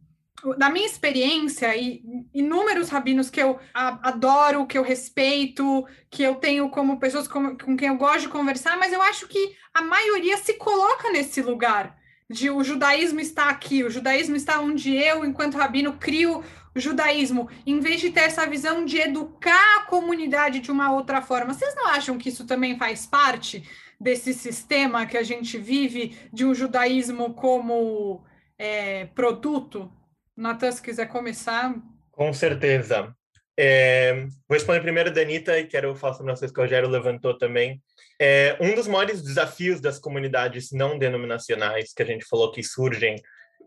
da minha experiência e inúmeros rabinos que eu adoro, que eu respeito, que eu tenho como pessoas com, com quem eu gosto de conversar, mas eu acho que a maioria se coloca nesse lugar de o judaísmo está aqui, o judaísmo está onde eu, enquanto rabino, crio o judaísmo, em vez de ter essa visão de educar a comunidade de uma outra forma. Vocês não acham que isso também faz parte desse sistema que a gente vive de um judaísmo como é, produto? Natan, se quiser começar. Com certeza. É, vou responder primeiro da Anitta e quero falar sobre uma coisa que o Rogério levantou também. É, um dos maiores desafios das comunidades não denominacionais que a gente falou que surgem,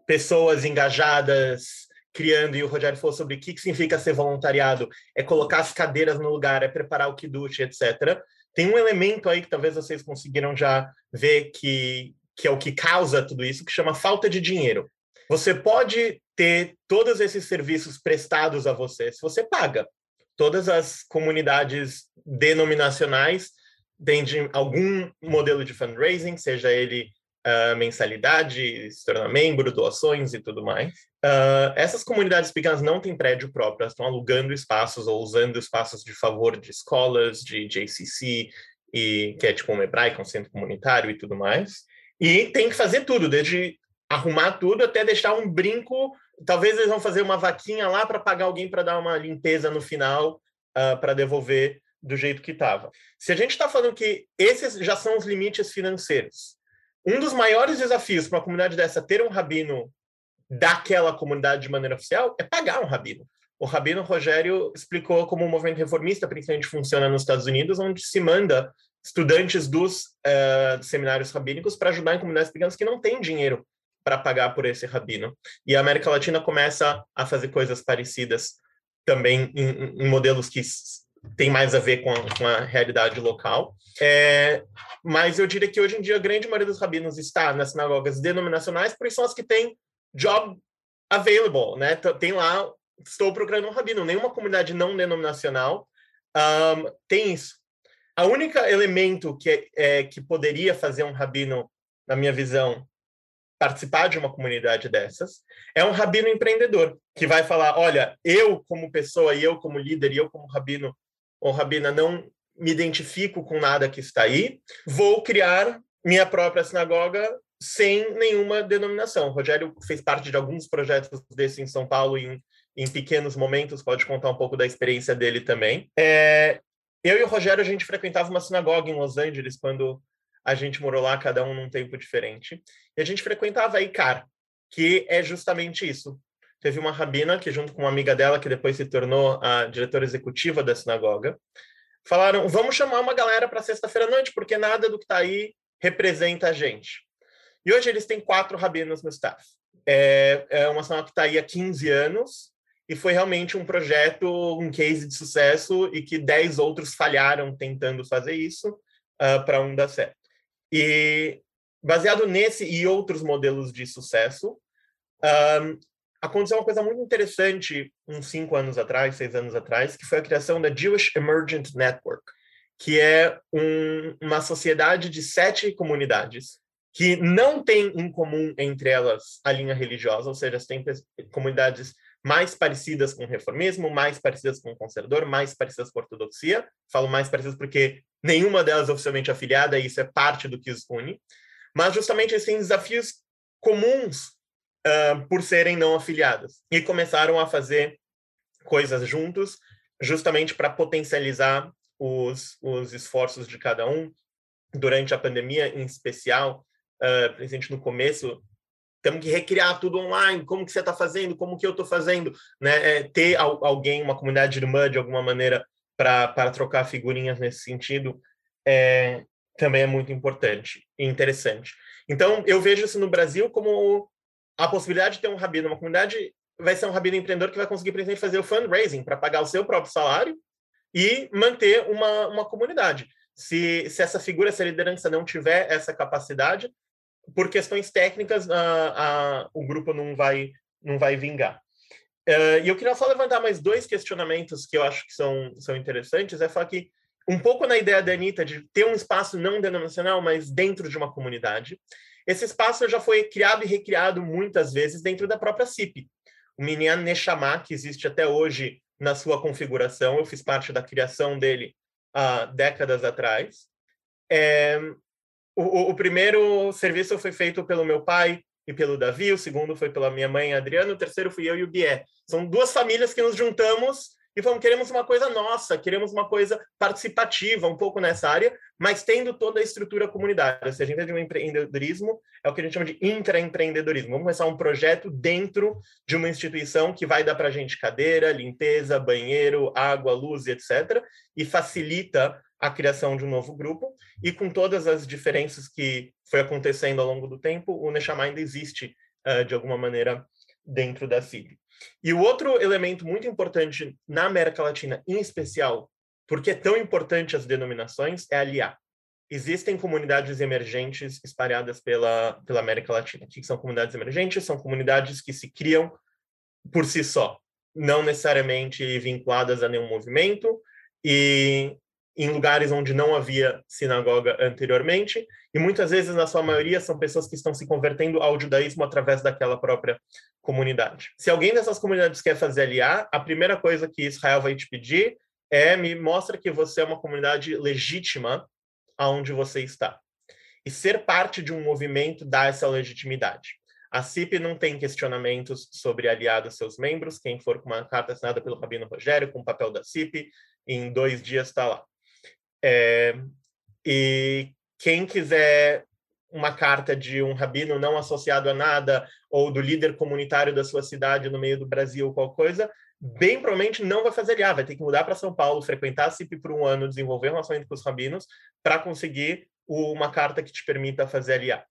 pessoas engajadas, criando, e o Rogério falou sobre o que significa ser voluntariado, é colocar as cadeiras no lugar, é preparar o kiddush, etc. Tem um elemento aí que talvez vocês conseguiram já ver que, que é o que causa tudo isso, que chama falta de dinheiro. Você pode ter todos esses serviços prestados a você se você paga. Todas as comunidades denominacionais têm de algum modelo de fundraising, seja ele uh, mensalidade, se tornar membro, doações e tudo mais. Uh, essas comunidades pequenas não têm prédio próprio, elas estão alugando espaços ou usando espaços de favor de escolas, de JCC, e, que é tipo um hebraico, um centro comunitário e tudo mais. E tem que fazer tudo, desde arrumar tudo até deixar um brinco. Talvez eles vão fazer uma vaquinha lá para pagar alguém para dar uma limpeza no final, uh, para devolver do jeito que estava. Se a gente está falando que esses já são os limites financeiros, um dos maiores desafios para uma comunidade dessa ter um rabino daquela comunidade de maneira oficial é pagar um rabino. O rabino Rogério explicou como o movimento reformista principalmente funciona nos Estados Unidos, onde se manda estudantes dos uh, seminários rabínicos para ajudar em comunidades pequenas que não têm dinheiro para pagar por esse rabino. E a América Latina começa a fazer coisas parecidas também em, em modelos que têm mais a ver com a, com a realidade local. É, mas eu diria que hoje em dia a grande maioria dos rabinos está nas sinagogas denominacionais, porque são as que têm job available, né? Tem lá, estou procurando um rabino. Nenhuma comunidade não denominacional um, tem isso. A única elemento que, é, é, que poderia fazer um rabino, na minha visão, participar de uma comunidade dessas, é um rabino empreendedor, que vai falar, olha, eu como pessoa, e eu como líder, e eu como rabino ou rabina, não me identifico com nada que está aí, vou criar minha própria sinagoga sem nenhuma denominação. O Rogério fez parte de alguns projetos desse em São Paulo em, em pequenos momentos, pode contar um pouco da experiência dele também. É, eu e o Rogério, a gente frequentava uma sinagoga em Los Angeles quando a gente morou lá, cada um num tempo diferente. E a gente frequentava a ICAR, que é justamente isso. Teve uma rabina que, junto com uma amiga dela, que depois se tornou a diretora executiva da sinagoga, falaram: vamos chamar uma galera para sexta-feira à noite, porque nada do que está aí representa a gente. E hoje eles têm quatro rabinos no staff. É, é uma sala que está aí há 15 anos e foi realmente um projeto, um case de sucesso e que dez outros falharam tentando fazer isso uh, ah, para um dar certo. E baseado nesse e outros modelos de sucesso, um, aconteceu uma coisa muito interessante uns cinco anos atrás, seis anos atrás, que foi a criação da Jewish Emergent Network, que é um, uma sociedade de sete comunidades que não tem em comum entre elas a linha religiosa, ou seja, tem comunidades mais parecidas com o reformismo, mais parecidas com o conservador, mais parecidas com a ortodoxia. Falo mais parecidas porque nenhuma delas é oficialmente afiliada, e isso é parte do que os une. Mas justamente eles têm desafios comuns uh, por serem não afiliadas. E começaram a fazer coisas juntos, justamente para potencializar os, os esforços de cada um. Durante a pandemia, em especial, uh, presente no começo, temos que recriar tudo online, como que você está fazendo, como que eu estou fazendo, né? É, ter alguém, uma comunidade irmã, de alguma maneira, para trocar figurinhas nesse sentido, é, também é muito importante e interessante. Então, eu vejo isso no Brasil como a possibilidade de ter um rabino, uma comunidade vai ser um rabino empreendedor que vai conseguir, por exemplo, fazer o fundraising para pagar o seu próprio salário e manter uma, uma comunidade. Se, se essa figura, essa liderança não tiver essa capacidade, por questões técnicas, a, a, o grupo não vai, não vai vingar. Uh, e eu queria só levantar mais dois questionamentos que eu acho que são, são interessantes. É falar que, um pouco na ideia da Anitta de ter um espaço não denominacional, mas dentro de uma comunidade. Esse espaço já foi criado e recriado muitas vezes dentro da própria CIP. O Minyan Neshama, que existe até hoje na sua configuração, eu fiz parte da criação dele há décadas atrás. É, o, o, primeiro serviço foi feito pelo meu pai e pelo Davi, o segundo foi pela minha mãe, Adriana, o terceiro fui eu e o Bié. São duas famílias que nos juntamos e falamos, queremos uma coisa nossa, queremos uma coisa participativa, um pouco nessa área, mas tendo toda a estrutura comunitária. Se a gente é de um empreendedorismo, é o que a gente chama de intraempreendedorismo. Vamos começar um projeto dentro de uma instituição que vai dar para a gente cadeira, limpeza, banheiro, água, luz, etc., e facilita a criação de um novo grupo, e com todas as diferenças que foi acontecendo ao longo do tempo, o Neshama ainda existe, uh, de alguma maneira, dentro da CIB. E o outro elemento muito importante na América Latina, em especial, porque é tão importante as denominações, é aliar. Existem comunidades emergentes espalhadas pela, pela América Latina. O que são comunidades emergentes? São comunidades que se criam por si só, não necessariamente vinculadas a nenhum movimento, e em lugares onde não havia sinagoga anteriormente, e muitas vezes, na sua maioria, são pessoas que estão se convertendo ao judaísmo através daquela própria comunidade. Se alguém dessas comunidades quer fazer aliar, a primeira coisa que Israel vai te pedir é me mostra que você é uma comunidade legítima aonde você está. E ser parte de um movimento dá essa legitimidade. A CIP não tem questionamentos sobre aliar os seus membros. Quem for com uma carta assinada pelo Rabino Rogério, com o papel da CIP, em dois dias está lá. É, e quem quiser uma carta de um rabino não associado a nada, ou do líder comunitário da sua cidade no meio do Brasil, ou qualquer coisa, bem provavelmente não vai fazer aliar, vai ter que mudar para São Paulo, frequentar a CIP por um ano, desenvolver relações com os rabinos, para conseguir uma carta que te permita fazer aliar.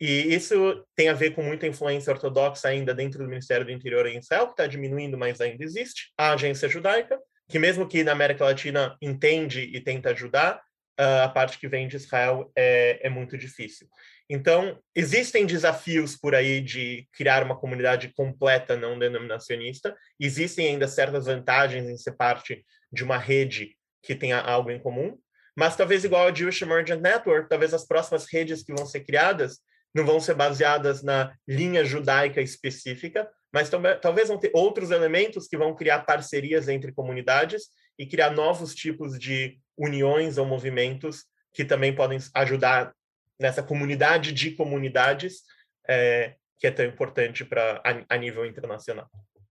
E isso tem a ver com muita influência ortodoxa ainda dentro do Ministério do Interior em Israel, que está diminuindo, mas ainda existe. A agência judaica, que mesmo que na América Latina entende e tenta ajudar, ah, a parte que vem de Israel é, é muito difícil. Então, existem desafios por aí de criar uma comunidade completa não denominacionista, existem ainda certas vantagens em ser parte de uma rede que tenha algo em comum, mas talvez igual a Jewish Emergent Network, talvez as próximas redes que vão ser criadas não vão ser baseadas na linha judaica específica, mas talvez vão ter outros elementos que vão criar parcerias entre comunidades e criar novos tipos de uniões ou movimentos que também podem ajudar nessa comunidade de comunidades é, que é tão importante para a, a, nível internacional.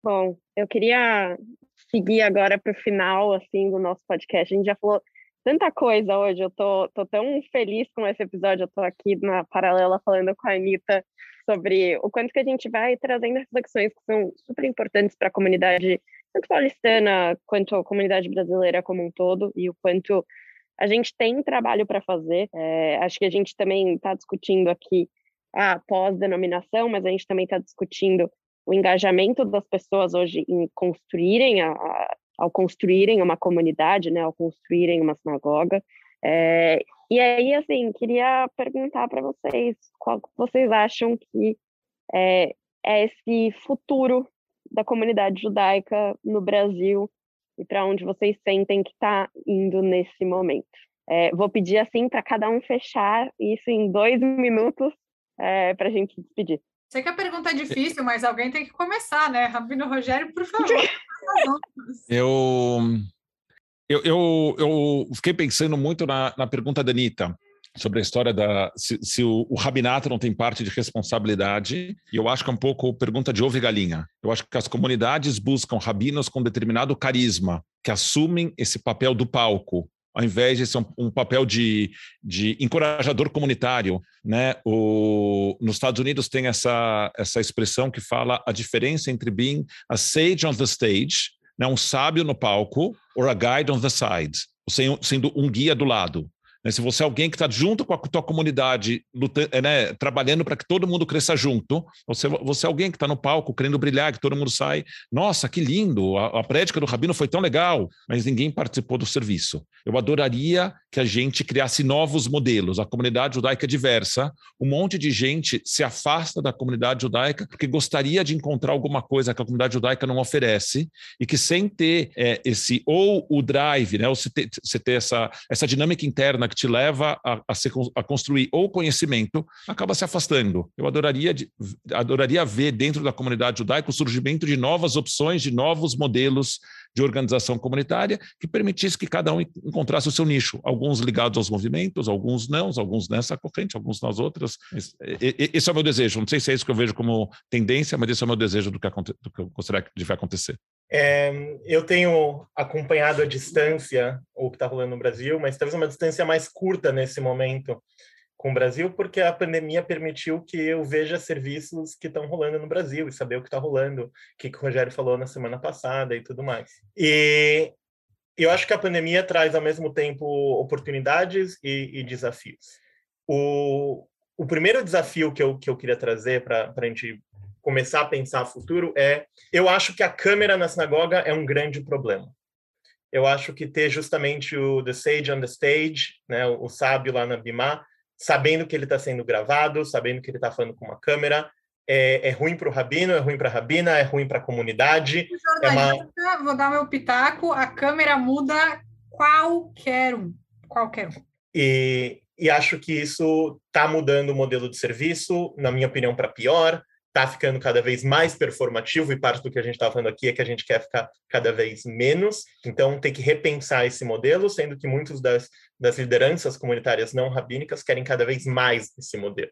Bom, eu queria seguir agora para o final assim do nosso podcast. A gente já falou tanta coisa hoje, eu tô, tô tão feliz com esse episódio, eu tô aqui na paralela falando com a Anitta sobre o quanto que a gente vai trazendo reflexões que são super importantes para a comunidade, tanto paulistana quanto a comunidade brasileira como um todo, e o quanto a gente tem trabalho para fazer. É, acho que a gente também está discutindo aqui a pós-denominação, mas a gente também está discutindo o engajamento das pessoas hoje em construírem a, a, ao construírem uma comunidade, né, ao construírem uma sinagoga. É, e aí, assim, queria perguntar para vocês qual vocês acham que é, é esse futuro da comunidade judaica no Brasil e para onde vocês sentem que está indo nesse momento. É, vou pedir assim para cada um fechar isso em dois minutos é, para a gente se despedir. Sei que a pergunta é difícil, mas alguém tem que começar, né? Rabino Rogério, por favor. [LAUGHS] eu eu, eu, eu fiquei pensando muito na, na pergunta da Anitta sobre a história da se, se o, o, rabinato não tem parte de responsabilidade, e eu acho que é um pouco pergunta de ovo e galinha. Eu acho que as comunidades buscam rabinos com determinado carisma, que assumem esse papel do palco, ao invés de ser um, um papel de, de encorajador comunitário. Né? O, nos Estados Unidos tem essa, essa expressão que fala a diferença entre being a sage on the stage né, um sábio no palco, or a guide on the side, sendo um guia do lado. Né? Se você é alguém que está junto com a tua comunidade, lutando, é, né, trabalhando para que todo mundo cresça junto, você, você é alguém que está no palco querendo brilhar, que todo mundo sai, nossa, que lindo, a, a prédica do Rabino foi tão legal, mas ninguém participou do serviço. Eu adoraria que a gente criasse novos modelos. A comunidade judaica é diversa, um monte de gente se afasta da comunidade judaica porque gostaria de encontrar alguma coisa que a comunidade judaica não oferece e que sem ter é, esse ou o drive, né, ou se ter, se ter essa, essa dinâmica interna que te leva a, a, ser, a construir ou conhecimento, acaba se afastando. Eu adoraria, adoraria ver dentro da comunidade judaica o surgimento de novas opções, de novos modelos de organização comunitária que permitisse que cada um encontrasse o seu nicho, alguns ligados aos movimentos, alguns não, alguns nessa corrente, alguns nas outras. Esse é o meu desejo. Não sei se é isso que eu vejo como tendência, mas esse é o meu desejo do que, do que eu gostaria de ver acontecer. É, eu tenho acompanhado a distância o que está rolando no Brasil, mas talvez uma distância mais curta nesse momento com o Brasil, porque a pandemia permitiu que eu veja serviços que estão rolando no Brasil e saber o que está rolando, o que, que o Rogério falou na semana passada e tudo mais. E eu acho que a pandemia traz ao mesmo tempo oportunidades e, e desafios. O, o primeiro desafio que eu, que eu queria trazer para a gente começar a pensar futuro é: eu acho que a câmera na sinagoga é um grande problema. Eu acho que ter justamente o The Sage on the Stage, né, o sábio lá na Bimá, sabendo que ele está sendo gravado, sabendo que ele está falando com uma câmera, é, é ruim para o rabino, é ruim para a rabina, é ruim para a comunidade. É uma... Vou dar meu pitaco, a câmera muda qualquer um, qualquer um. E, e acho que isso está mudando o modelo de serviço, na minha opinião, para pior está ficando cada vez mais performativo, e parte do que a gente está falando aqui é que a gente quer ficar cada vez menos. Então, tem que repensar esse modelo, sendo que muitos das, das lideranças comunitárias não rabínicas querem cada vez mais esse modelo.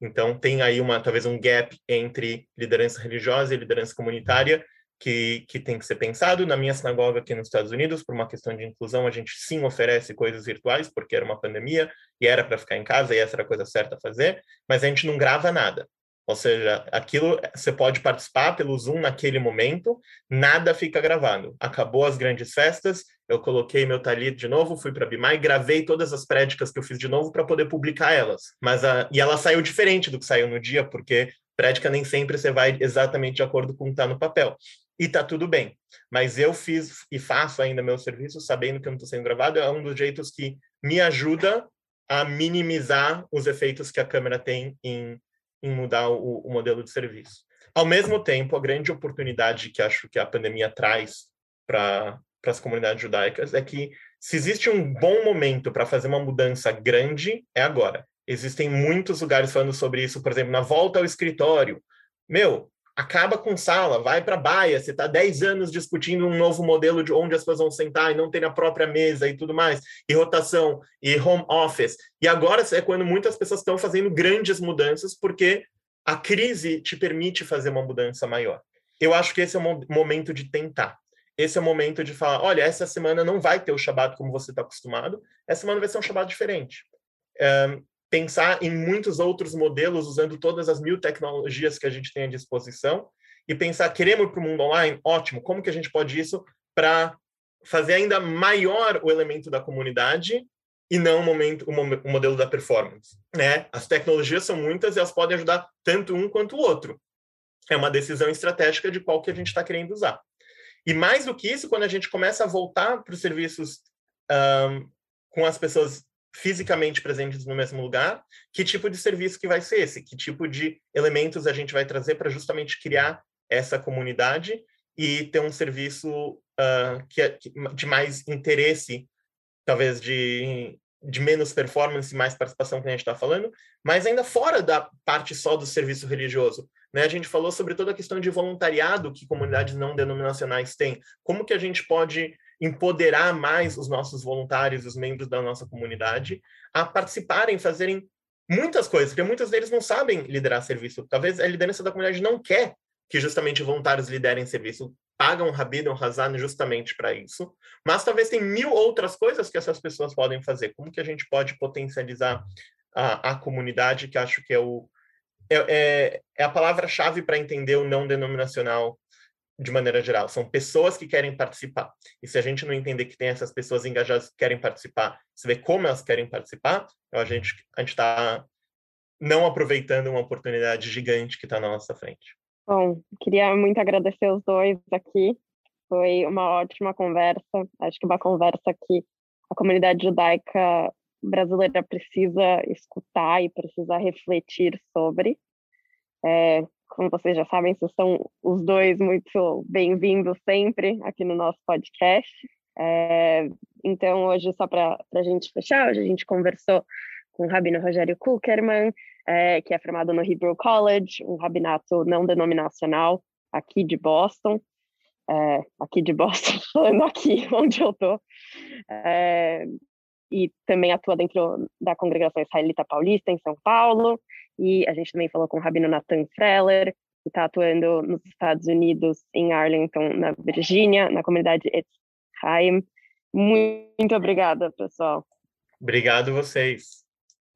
Então, tem aí uma talvez um gap entre liderança religiosa e liderança comunitária, que, que, tem que ser pensado. Na minha sinagoga aqui nos Estados Unidos, por uma questão de inclusão, a gente sim oferece coisas virtuais, porque era uma pandemia e era para ficar em casa e essa era a coisa certa a fazer, mas a gente não grava nada. Ou seja, aquilo você pode participar pelo Zoom naquele momento, nada fica gravado. Acabou as grandes festas, eu coloquei meu talit de novo, fui para Bimai, gravei todas as prédicas que eu fiz de novo para poder publicar elas. Mas a, e ela saiu diferente do que saiu no dia, porque prédica nem sempre você vai exatamente de acordo com o que está no papel. E tá tudo bem. Mas eu fiz e faço ainda meu serviço sabendo que eu não estou sendo gravado, é um dos jeitos que me ajuda a minimizar os efeitos que a câmera tem em em mudar o, o modelo de serviço. Ao mesmo tempo, a grande oportunidade que acho que a pandemia traz para as comunidades judaicas é que se existe um bom momento para fazer uma mudança grande, é agora. Existem muitos lugares falando sobre isso, por exemplo, na volta ao escritório. Meu, acaba com sala, vai para baia, você está 10 anos discutindo um novo modelo de onde as pessoas vão sentar e não ter a própria mesa e tudo mais, e rotação, e home office. E agora é quando muitas pessoas estão fazendo grandes mudanças, porque a crise te permite fazer uma mudança maior. Eu acho que esse é o momento de tentar. Esse é o momento de falar, olha, essa semana não vai ter o Shabat como você está acostumado, essa semana vai ser um Shabat diferente. Um, pensar em muitos outros modelos usando todas as mil tecnologias que a gente tem à disposição e pensar, queremos ir para o mundo online? Ótimo, como que a gente pode isso para fazer ainda maior o elemento da comunidade e não o, momento, o modelo da performance. Né? As tecnologias são muitas e elas podem ajudar tanto um quanto o outro. É uma decisão estratégica de qual que a gente está querendo usar. E mais do que isso, quando a gente começa a voltar para os serviços um, com as pessoas fisicamente presentes no mesmo lugar, que tipo de serviço que vai ser esse? Que tipo de elementos a gente vai trazer para justamente criar essa comunidade e ter um serviço uh, que é de mais interesse, talvez de, de menos performance, mais participação que a gente está falando, mas ainda fora da parte só do serviço religioso. Né? A gente falou sobre toda a questão de voluntariado que comunidades não denominacionais têm. Como que a gente pode empoderar mais os nossos voluntários, os membros da nossa comunidade, a participarem, fazerem muitas coisas, porque muitos deles não sabem liderar serviço. Talvez a liderança da comunidade não quer que justamente voluntários liderem serviço, pagam Rabino Hazan justamente para isso, mas talvez tem mil outras coisas que essas pessoas podem fazer. Como que a gente pode potencializar a, a comunidade, que acho que é o é, é, é a palavra-chave para entender o não denominacional de maneira geral, são pessoas que querem participar. E se a gente não entender que tem essas pessoas engajadas que querem participar, se vê como elas querem participar, a gente a está não aproveitando uma oportunidade gigante que está na nossa frente. Bom, queria muito agradecer os dois aqui. Foi uma ótima conversa. Acho que uma conversa que a comunidade judaica brasileira precisa escutar e precisa refletir sobre. É, como vocês já sabem, vocês são os dois muito bem-vindos sempre aqui no nosso podcast. É, então, hoje, só para a gente fechar, hoje a gente conversou com o Rabino Rogério Kuckerman, é, que é formado no Hebrew College, um rabinato não denominacional aqui de Boston, é, aqui de Boston, [LAUGHS] falando aqui onde eu estou, é, e também atua dentro da congregação israelita paulista em São Paulo, e a gente também falou com o rabino Nathan Freller, que está atuando nos Estados Unidos, em Arlington, na Virgínia, na comunidade Etzheim. Muito obrigada, pessoal. Obrigado vocês.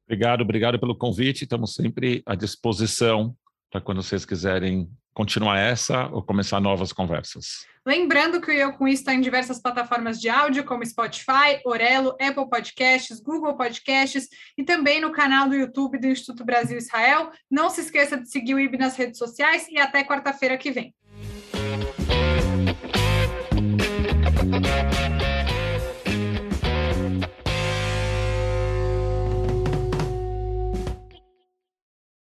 Obrigado, obrigado pelo convite. Estamos sempre à disposição para quando vocês quiserem continuar essa ou começar novas conversas. Lembrando que o Eu Com Isso está em diversas plataformas de áudio, como Spotify, Orelo, Apple Podcasts, Google Podcasts e também no canal do YouTube do Instituto Brasil Israel. Não se esqueça de seguir o IB nas redes sociais e até quarta-feira que vem.